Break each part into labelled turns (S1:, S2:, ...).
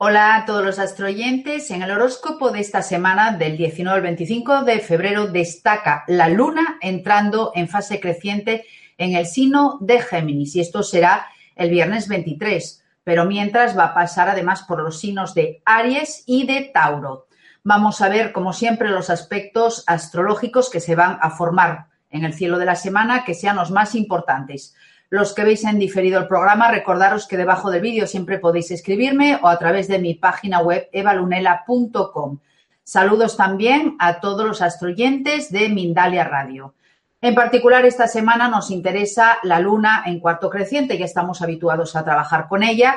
S1: Hola a todos los astroyentes. En el horóscopo de esta semana, del 19 al 25 de febrero, destaca la luna entrando en fase creciente en el signo de Géminis y esto será el viernes 23, pero mientras va a pasar además por los signos de Aries y de Tauro. Vamos a ver, como siempre, los aspectos astrológicos que se van a formar en el cielo de la semana, que sean los más importantes. Los que veis en diferido el programa, recordaros que debajo del vídeo siempre podéis escribirme o a través de mi página web evalunela.com. Saludos también a todos los astroyentes de Mindalia Radio. En particular, esta semana nos interesa la luna en cuarto creciente, ya estamos habituados a trabajar con ella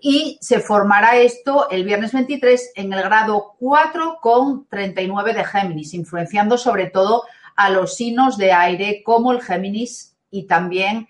S1: y se formará esto el viernes 23 en el grado 4 con 39 de Géminis, influenciando sobre todo a los signos de aire como el Géminis y también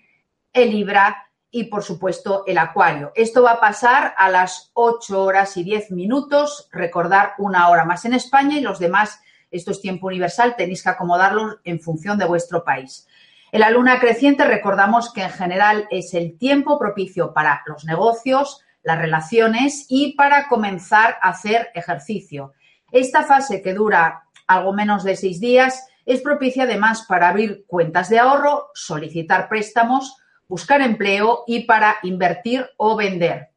S1: el Libra y, por supuesto, el Acuario. Esto va a pasar a las 8 horas y 10 minutos, recordar una hora más en España y los demás, esto es tiempo universal, tenéis que acomodarlo en función de vuestro país. En la luna creciente recordamos que en general es el tiempo propicio para los negocios, las relaciones y para comenzar a hacer ejercicio. Esta fase que dura algo menos de seis días es propicia además para abrir cuentas de ahorro, solicitar préstamos, buscar empleo y para invertir o vender.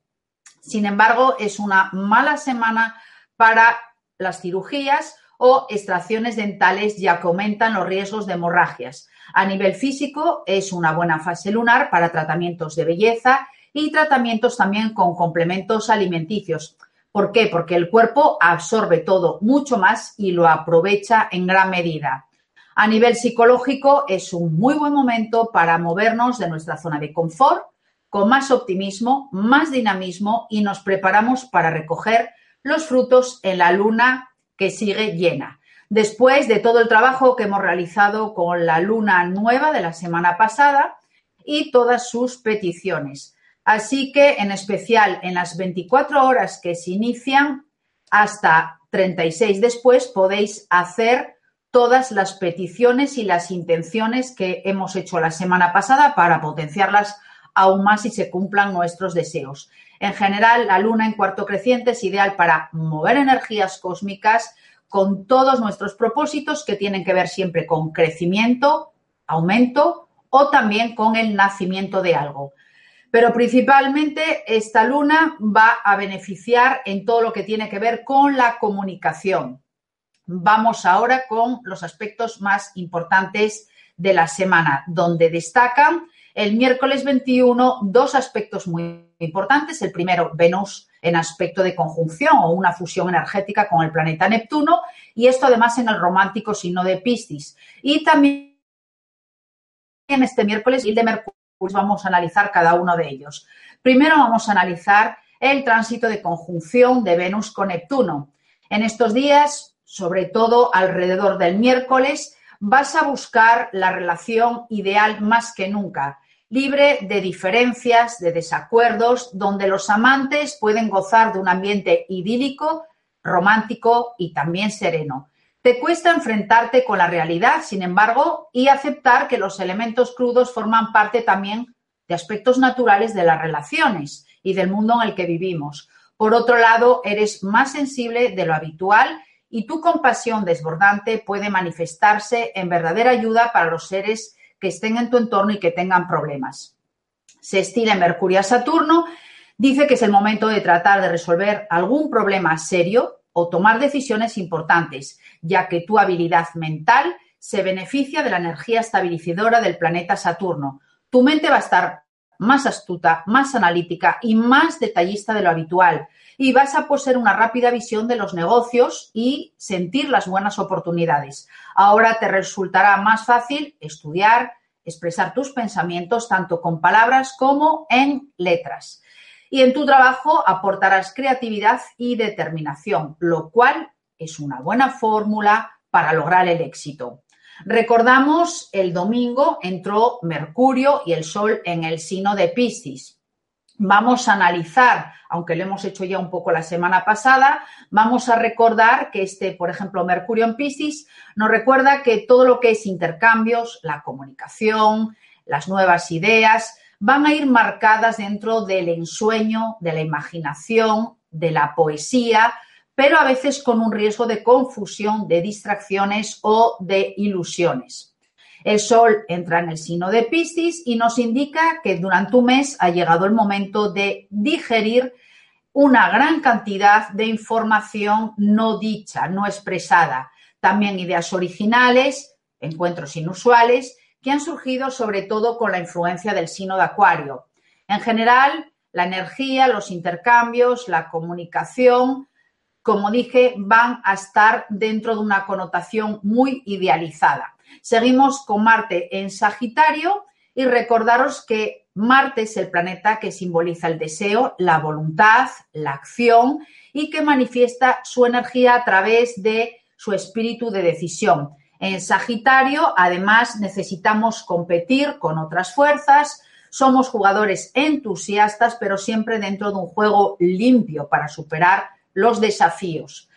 S1: Sin embargo, es una mala semana para las cirugías o extracciones dentales ya que aumentan los riesgos de hemorragias. A nivel físico, es una buena fase lunar para tratamientos de belleza y tratamientos también con complementos alimenticios. ¿Por qué? Porque el cuerpo absorbe todo mucho más y lo aprovecha en gran medida. A nivel psicológico es un muy buen momento para movernos de nuestra zona de confort con más optimismo, más dinamismo y nos preparamos para recoger los frutos en la luna que sigue llena. Después de todo el trabajo que hemos realizado con la luna nueva de la semana pasada y todas sus peticiones. Así que en especial en las 24 horas que se inician hasta 36 después podéis hacer todas las peticiones y las intenciones que hemos hecho la semana pasada para potenciarlas aún más y se cumplan nuestros deseos. En general, la luna en cuarto creciente es ideal para mover energías cósmicas con todos nuestros propósitos que tienen que ver siempre con crecimiento, aumento o también con el nacimiento de algo. Pero principalmente esta luna va a beneficiar en todo lo que tiene que ver con la comunicación, Vamos ahora con los aspectos más importantes de la semana, donde destacan el miércoles 21 dos aspectos muy importantes. El primero, Venus en aspecto de conjunción o una fusión energética con el planeta Neptuno y esto además en el romántico signo de Piscis. Y también en este miércoles y de Mercurio vamos a analizar cada uno de ellos. Primero vamos a analizar el tránsito de conjunción de Venus con Neptuno. En estos días sobre todo alrededor del miércoles, vas a buscar la relación ideal más que nunca, libre de diferencias, de desacuerdos, donde los amantes pueden gozar de un ambiente idílico, romántico y también sereno. Te cuesta enfrentarte con la realidad, sin embargo, y aceptar que los elementos crudos forman parte también de aspectos naturales de las relaciones y del mundo en el que vivimos. Por otro lado, eres más sensible de lo habitual y tu compasión desbordante puede manifestarse en verdadera ayuda para los seres que estén en tu entorno y que tengan problemas. Se estila Mercurio a Saturno, dice que es el momento de tratar de resolver algún problema serio o tomar decisiones importantes, ya que tu habilidad mental se beneficia de la energía estabilizadora del planeta Saturno. Tu mente va a estar más astuta, más analítica y más detallista de lo habitual, y vas a poseer una rápida visión de los negocios y sentir las buenas oportunidades. Ahora te resultará más fácil estudiar, expresar tus pensamientos tanto con palabras como en letras. Y en tu trabajo aportarás creatividad y determinación, lo cual es una buena fórmula para lograr el éxito. Recordamos, el domingo entró Mercurio y el Sol en el signo de Piscis. Vamos a analizar, aunque lo hemos hecho ya un poco la semana pasada, vamos a recordar que este, por ejemplo, Mercurio en Piscis nos recuerda que todo lo que es intercambios, la comunicación, las nuevas ideas, van a ir marcadas dentro del ensueño, de la imaginación de la poesía, pero a veces con un riesgo de confusión, de distracciones o de ilusiones. El Sol entra en el signo de Piscis y nos indica que durante un mes ha llegado el momento de digerir una gran cantidad de información no dicha, no expresada, también ideas originales, encuentros inusuales, que han surgido sobre todo con la influencia del signo de Acuario. En general, la energía, los intercambios, la comunicación, como dije, van a estar dentro de una connotación muy idealizada. Seguimos con Marte en Sagitario y recordaros que Marte es el planeta que simboliza el deseo, la voluntad, la acción y que manifiesta su energía a través de su espíritu de decisión. En Sagitario, además, necesitamos competir con otras fuerzas, somos jugadores entusiastas, pero siempre dentro de un juego limpio para superar los desafíos.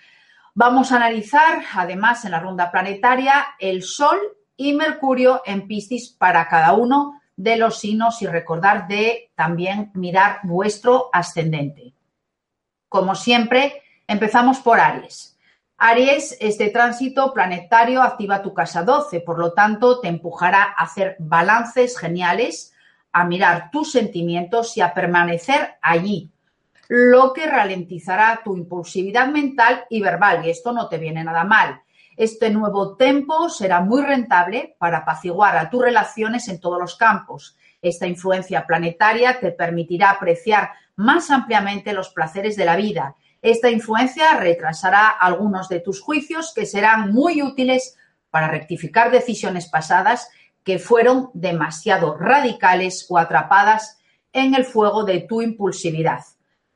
S1: Vamos a analizar, además, en la ronda planetaria, el Sol y Mercurio en Piscis para cada uno de los signos y recordar de también mirar vuestro ascendente. Como siempre, empezamos por Aries. Aries, este tránsito planetario activa tu casa 12, por lo tanto te empujará a hacer balances geniales, a mirar tus sentimientos y a permanecer allí, lo que ralentizará tu impulsividad mental y verbal, y esto no te viene nada mal. Este nuevo tempo será muy rentable para apaciguar a tus relaciones en todos los campos. Esta influencia planetaria te permitirá apreciar más ampliamente los placeres de la vida. Esta influencia retrasará algunos de tus juicios que serán muy útiles para rectificar decisiones pasadas que fueron demasiado radicales o atrapadas en el fuego de tu impulsividad.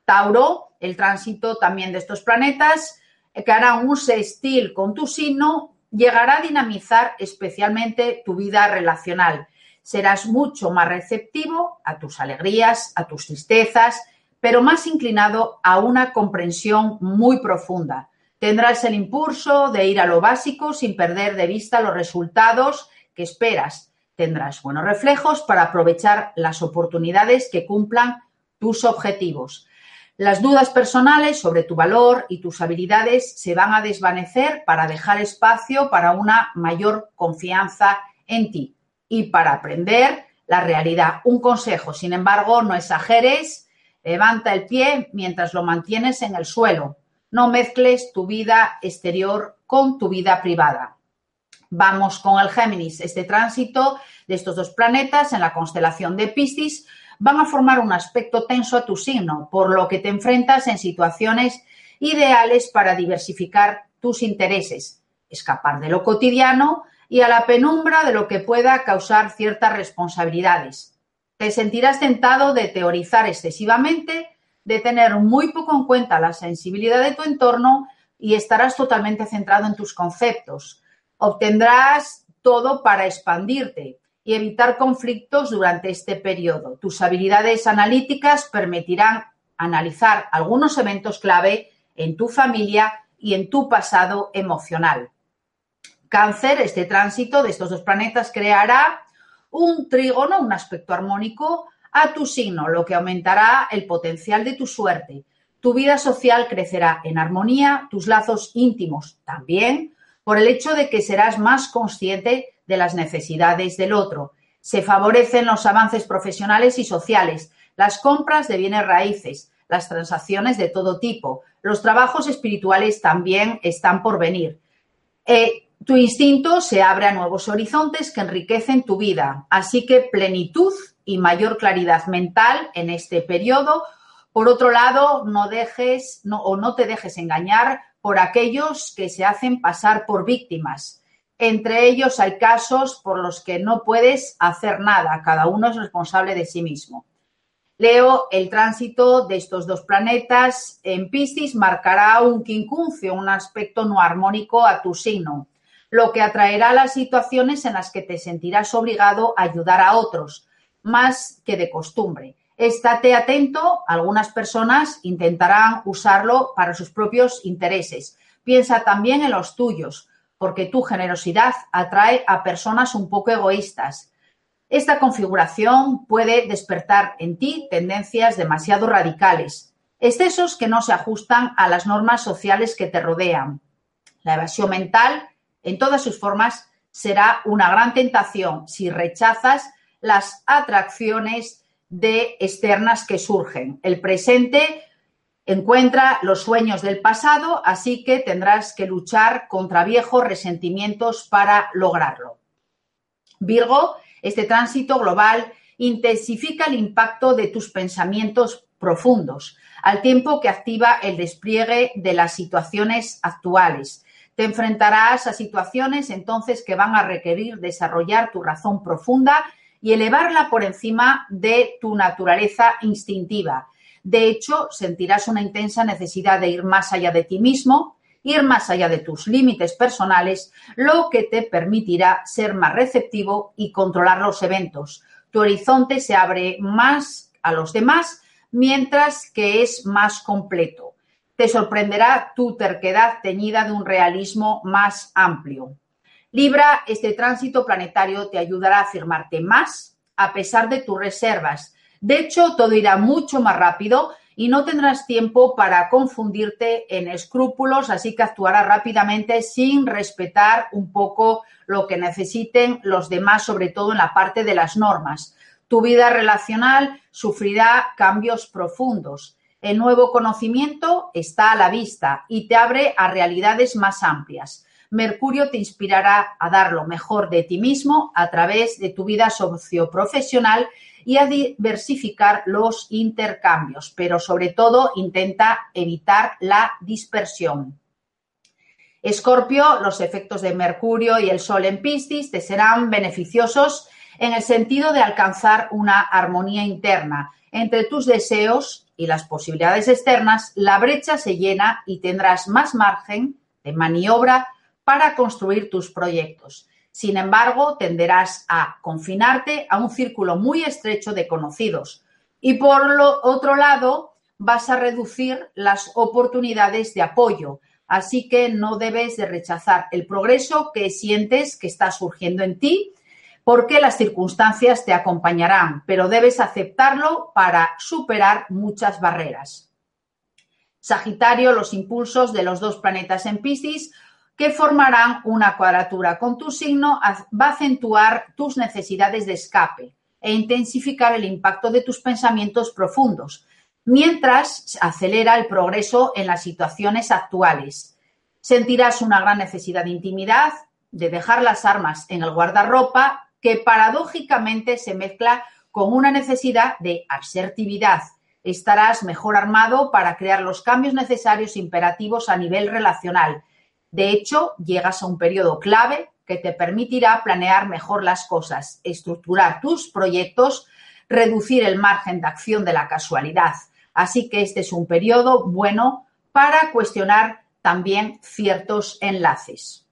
S1: Tauro, el tránsito también de estos planetas, eh, que hará un sextil con tu signo, llegará a dinamizar especialmente tu vida relacional. Serás mucho más receptivo a tus alegrías, a tus tristezas, pero más inclinado a una comprensión muy profunda. Tendrás el impulso de ir a lo básico sin perder de vista los resultados que esperas. Tendrás buenos reflejos para aprovechar las oportunidades que cumplan tus objetivos. Las dudas personales sobre tu valor y tus habilidades se van a desvanecer para dejar espacio para una mayor confianza en ti y para aprender la realidad. Un consejo, sin embargo, no exageres, levanta el pie mientras lo mantienes en el suelo. No mezcles tu vida exterior con tu vida privada. Vamos con el Géminis. Este tránsito de estos dos planetas en la constelación de Piscis van a formar un aspecto tenso a tu signo, por lo que te enfrentas en situaciones ideales para diversificar tus intereses, escapar de lo cotidiano y a la penumbra de lo que pueda causar ciertas responsabilidades. Te sentirás tentado de teorizar excesivamente, de tener muy poco en cuenta la sensibilidad de tu entorno y estarás totalmente centrado en tus conceptos. Obtendrás todo para expandirte, y evitar conflictos durante este periodo. Tus habilidades analíticas permitirán analizar algunos eventos clave en tu familia y en tu pasado emocional. Cáncer, este tránsito de estos dos planetas creará un trígono, un aspecto armónico a tu signo, lo que aumentará el potencial de tu suerte. Tu vida social crecerá en armonía, tus lazos íntimos también, por el hecho de que serás más consciente de las necesidades del otro. Se favorecen los avances profesionales y sociales, las compras de bienes raíces, las transacciones de todo tipo. Los trabajos espirituales también están por venir. Eh, tu instinto se abre a nuevos horizontes que enriquecen tu vida. Así que plenitud y mayor claridad mental en este periodo. Por otro lado, no dejes o no te dejes engañar por aquellos que se hacen pasar por víctimas. Entre ellos hay casos por los que no puedes hacer nada, cada uno es responsable de sí mismo. Leo, el tránsito de estos dos planetas en Piscis marcará un quincuncio, un aspecto no armónico a tu signo, lo que atraerá las situaciones en las que te sentirás obligado a ayudar a otros, más que de costumbre. Estate atento, algunas personas intentarán usarlo para sus propios intereses. Piensa también en los tuyos porque tu generosidad atrae a personas un poco egoístas. Esta configuración puede despertar en ti tendencias demasiado radicales. Excesos que no se ajustan a las normas sociales que te rodean. La evasión mental, en todas sus formas, será una gran tentación si rechazas las atracciones de externas que surgen. El presente encuentra los sueños del pasado, así que tendrás que luchar contra viejos resentimientos para lograrlo. Virgo, este tránsito global intensifica el impacto de tus pensamientos profundos, al tiempo que activa el despliegue de las situaciones actuales. Te enfrentarás a situaciones entonces que van a requerir desarrollar tu razón profunda y elevarla por encima de tu naturaleza instintiva. De hecho, sentirás una intensa necesidad de ir más allá de ti mismo, ir más allá de tus límites personales, lo que te permitirá ser más receptivo y controlar los eventos. Tu horizonte se abre más a los demás, mientras que es más completo. Te sorprenderá tu terquedad teñida de un realismo más amplio. Libra, este tránsito planetario te ayudará a afirmarte más a pesar de tus reservas. De hecho, todo irá mucho más rápido y no tendrás tiempo para confundirte en escrúpulos, así que actuarás rápidamente sin respetar un poco lo que necesiten los demás, sobre todo en la parte de las normas. Tu vida relacional sufrirá cambios profundos. El nuevo conocimiento está a la vista y te abre a realidades más amplias. Mercurio te inspirará a dar lo mejor de ti mismo a través de tu vida socioprofesional y a diversificar los intercambios, pero sobre todo intenta evitar la dispersión. Escorpio, los efectos de Mercurio y el Sol en Piscis te serán beneficiosos en el sentido de alcanzar una armonía interna entre tus deseos y las posibilidades externas, la brecha se llena y tendrás más margen de maniobra para construir tus proyectos. Sin embargo, tenderás a confinarte a un círculo muy estrecho de conocidos. Y por lo otro lado, vas a reducir las oportunidades de apoyo. Así que no debes de rechazar el progreso que sientes que está surgiendo en ti, porque las circunstancias te acompañarán, pero debes aceptarlo para superar muchas barreras. Sagitario, los impulsos de los dos planetas en Piscis que formarán una cuadratura con tu signo, va a acentuar tus necesidades de escape e intensificar el impacto de tus pensamientos profundos, mientras acelera el progreso en las situaciones actuales. Sentirás una gran necesidad de intimidad, de dejar las armas en el guardarropa, que paradójicamente se mezcla con una necesidad de asertividad. Estarás mejor armado para crear los cambios necesarios imperativos a nivel relacional de hecho, llegas a un periodo clave que te permitirá planear mejor las cosas, estructurar tus proyectos, reducir el margen de acción de la casualidad. Así que este es un periodo bueno para cuestionar también ciertos enlaces.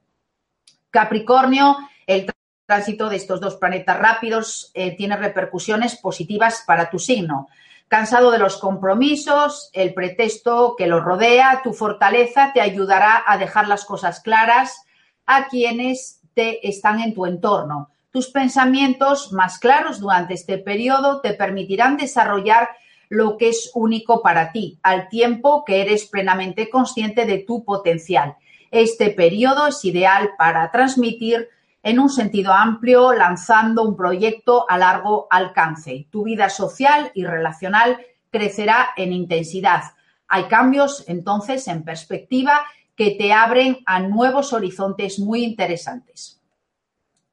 S1: Capricornio, el tránsito de estos dos planetas rápidos eh, tiene repercusiones positivas para tu signo. Cansado de los compromisos, el pretexto que los rodea, tu fortaleza te ayudará a dejar las cosas claras a quienes te están en tu entorno. Tus pensamientos más claros durante este periodo te permitirán desarrollar lo que es único para ti, al tiempo que eres plenamente consciente de tu potencial. Este periodo es ideal para transmitir en un sentido amplio, lanzando un proyecto a largo alcance. Tu vida social y relacional crecerá en intensidad. Hay cambios entonces en perspectiva que te abren a nuevos horizontes muy interesantes.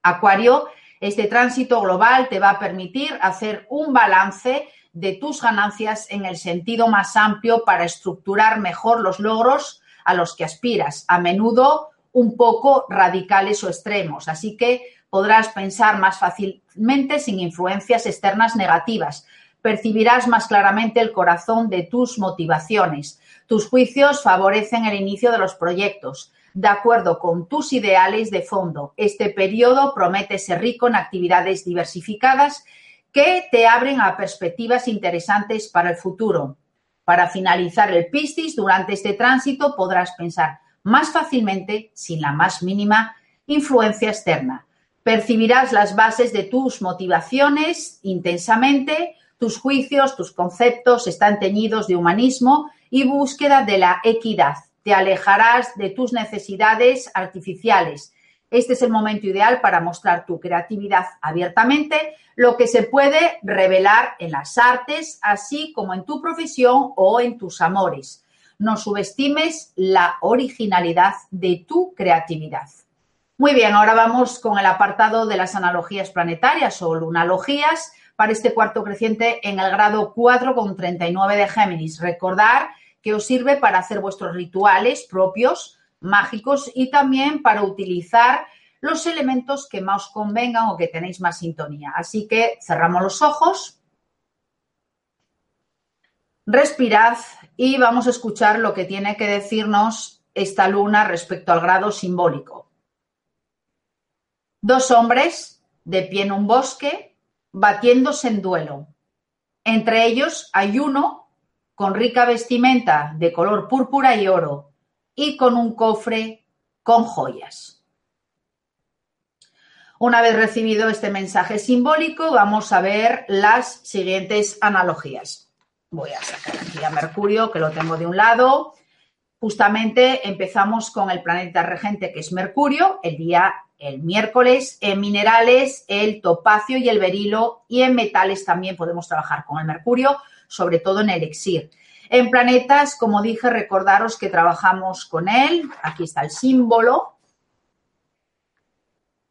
S1: Acuario, este tránsito global te va a permitir hacer un balance de tus ganancias en el sentido más amplio para estructurar mejor los logros a los que aspiras. A menudo un poco radicales o extremos, así que podrás pensar más fácilmente sin influencias externas negativas. Percibirás más claramente el corazón de tus motivaciones. Tus juicios favorecen el inicio de los proyectos, de acuerdo con tus ideales de fondo. Este periodo promete ser rico en actividades diversificadas que te abren a perspectivas interesantes para el futuro. Para finalizar el Piscis, durante este tránsito podrás pensar más fácilmente sin la más mínima influencia externa. Percibirás las bases de tus motivaciones intensamente, Tus juicios, tus conceptos están teñidos de humanismo y búsqueda de la equidad. Te alejarás de tus necesidades artificiales. Este es el momento ideal para mostrar tu creatividad abiertamente, lo que se puede revelar en las artes, así como en tu profesión o en tus amores. No subestimes la originalidad de tu creatividad. Muy bien, ahora vamos con el apartado de las analogías planetarias o lunalogías para este cuarto creciente en el grado 4 con 39 de Géminis. Recordar que os sirve para hacer vuestros rituales propios, mágicos y también para utilizar los elementos que más os convengan o que tenéis más sintonía. Así que cerramos los ojos, respirad y vamos a escuchar lo que tiene que decirnos esta luna respecto al grado simbólico. Dos hombres de pie en un bosque batiéndose en duelo. Entre ellos hay uno con rica vestimenta de color púrpura y oro y con un cofre con joyas. Una vez recibido este mensaje simbólico, vamos a ver las siguientes analogías. Voy a sacar aquí a Mercurio, que lo tengo de un lado. Justamente empezamos con el planeta regente, que es Mercurio, el día el miércoles, en minerales el topacio y el berilo y en metales también podemos trabajar con el mercurio, sobre todo en elixir. En planetas, como dije, recordaros que trabajamos con él, aquí está el símbolo,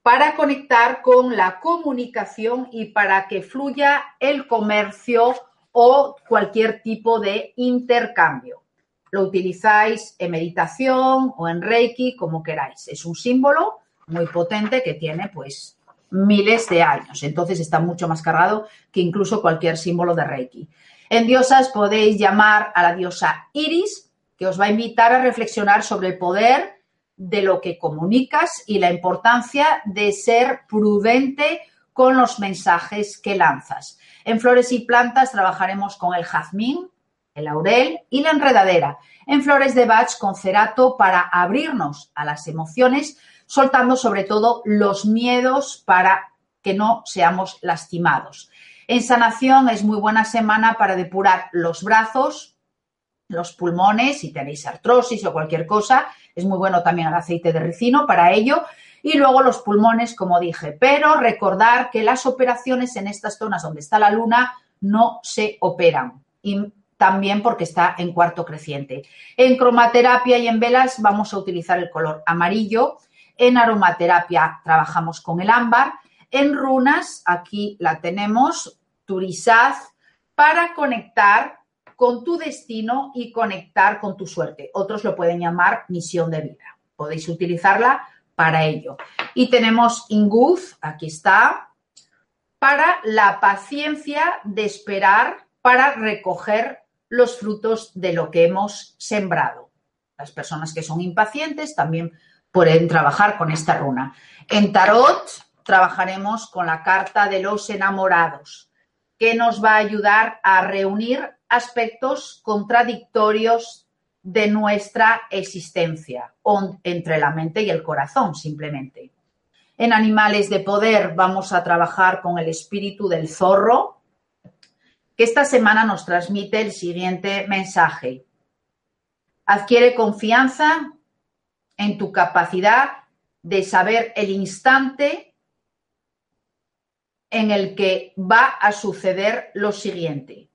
S1: para conectar con la comunicación y para que fluya el comercio o cualquier tipo de intercambio. Lo utilizáis en meditación o en Reiki, como queráis. Es un símbolo muy potente que tiene pues miles de años. Entonces está mucho más cargado que incluso cualquier símbolo de Reiki. En diosas podéis llamar a la diosa Iris, que os va a invitar a reflexionar sobre el poder de lo que comunicas y la importancia de ser prudente con los mensajes que lanzas. En flores y plantas trabajaremos con el jazmín, el laurel y la enredadera. En flores de Bach con cerato para abrirnos a las emociones soltando sobre todo los miedos para que no seamos lastimados. En sanación es muy buena semana para depurar los brazos, los pulmones, si tenéis artrosis o cualquier cosa, es muy bueno también el aceite de ricino para ello. Y luego los pulmones, como dije, pero recordar que las operaciones en estas zonas donde está la luna no se operan. Y también porque está en cuarto creciente. En cromaterapia y en velas vamos a utilizar el color amarillo en aromaterapia trabajamos con el ámbar. En runas, aquí la tenemos, Turizaz, para conectar con tu destino y conectar con tu suerte. Otros lo pueden llamar misión de vida. Podéis utilizarla para ello. Y tenemos Inguz, aquí está, para la paciencia de esperar para recoger los frutos de lo que hemos sembrado. Las personas que son impacientes también pueden trabajar con esta runa. En tarot trabajaremos con la carta de los enamorados, que nos va a ayudar a reunir aspectos contradictorios de nuestra existencia, entre la mente y el corazón, simplemente. En animales de poder vamos a trabajar con el espíritu del zorro, que esta semana nos transmite el siguiente mensaje. Adquiere confianza en tu capacidad de saber el instante en el que va a suceder lo siguiente.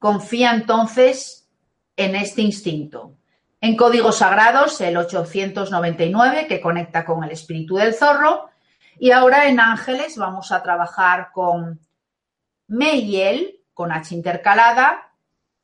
S1: Confía entonces en este instinto. En códigos sagrados, el 899, que conecta con el espíritu del zorro. Y ahora en ángeles vamos a trabajar con Meiel, con H intercalada,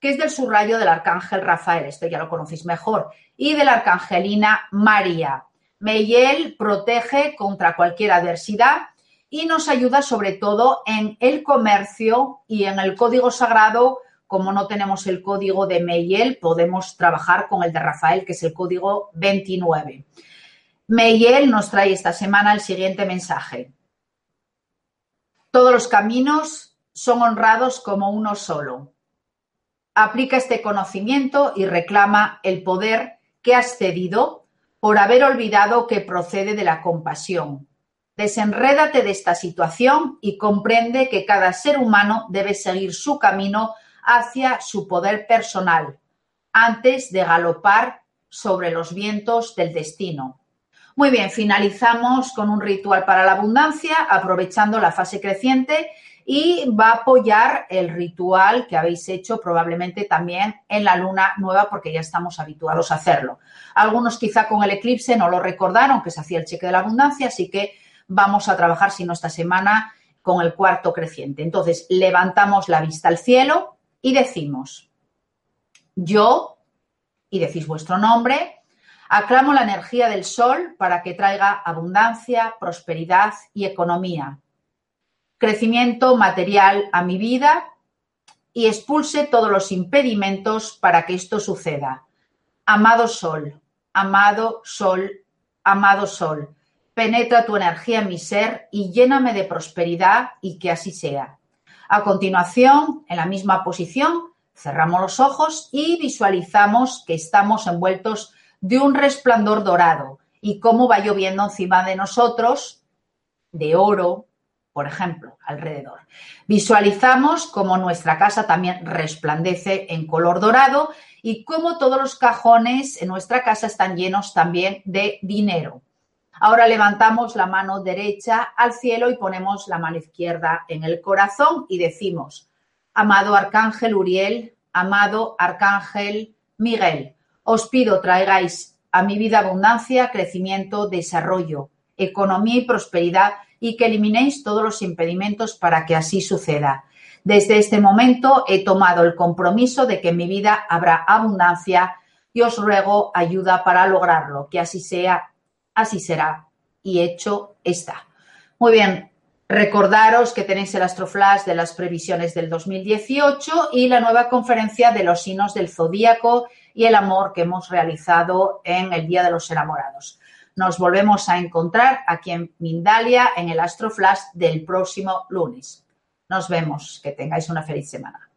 S1: que es del subrayo del arcángel Rafael, esto ya lo conocéis mejor, y de la arcangelina María. Meyel protege contra cualquier adversidad y nos ayuda sobre todo en el comercio y en el código sagrado. Como no tenemos el código de Meyel, podemos trabajar con el de Rafael, que es el código 29. Meyel nos trae esta semana el siguiente mensaje. Todos los caminos son honrados como uno solo aplica este conocimiento y reclama el poder que has cedido por haber olvidado que procede de la compasión. Desenrédate de esta situación y comprende que cada ser humano debe seguir su camino hacia su poder personal antes de galopar sobre los vientos del destino. Muy bien, finalizamos con un ritual para la abundancia, aprovechando la fase creciente y va a apoyar el ritual que habéis hecho probablemente también en la luna nueva porque ya estamos habituados a hacerlo. Algunos quizá con el eclipse no lo recordaron que se hacía el cheque de la abundancia, así que vamos a trabajar, si no esta semana, con el cuarto creciente. Entonces, levantamos la vista al cielo y decimos, yo, y decís vuestro nombre, aclamo la energía del sol para que traiga abundancia, prosperidad y economía, crecimiento material a mi vida y expulse todos los impedimentos para que esto suceda. Amado sol, amado sol, amado sol, penetra tu energía en mi ser y lléname de prosperidad y que así sea. A continuación, en la misma posición, cerramos los ojos y visualizamos que estamos envueltos de un resplandor dorado y cómo va lloviendo encima de nosotros de oro, por ejemplo, alrededor. Visualizamos cómo nuestra casa también resplandece en color dorado y cómo todos los cajones en nuestra casa están llenos también de dinero. Ahora levantamos la mano derecha al cielo y ponemos la mano izquierda en el corazón y decimos, amado Arcángel Uriel, amado Arcángel Miguel, os pido traigáis a mi vida abundancia, crecimiento, desarrollo, economía y prosperidad y que eliminéis todos los impedimentos para que así suceda. Desde este momento he tomado el compromiso de que en mi vida habrá abundancia y os ruego ayuda para lograrlo, que así sea así será y hecho está. Muy bien, recordaros que tenéis el Astroflash de las previsiones del 2018 y la nueva conferencia de los signos del zodíaco y el amor que hemos realizado en el Día de los Enamorados. Nos volvemos a encontrar aquí en Mindalia en el Astroflash del próximo lunes. Nos vemos. Que tengáis una feliz semana.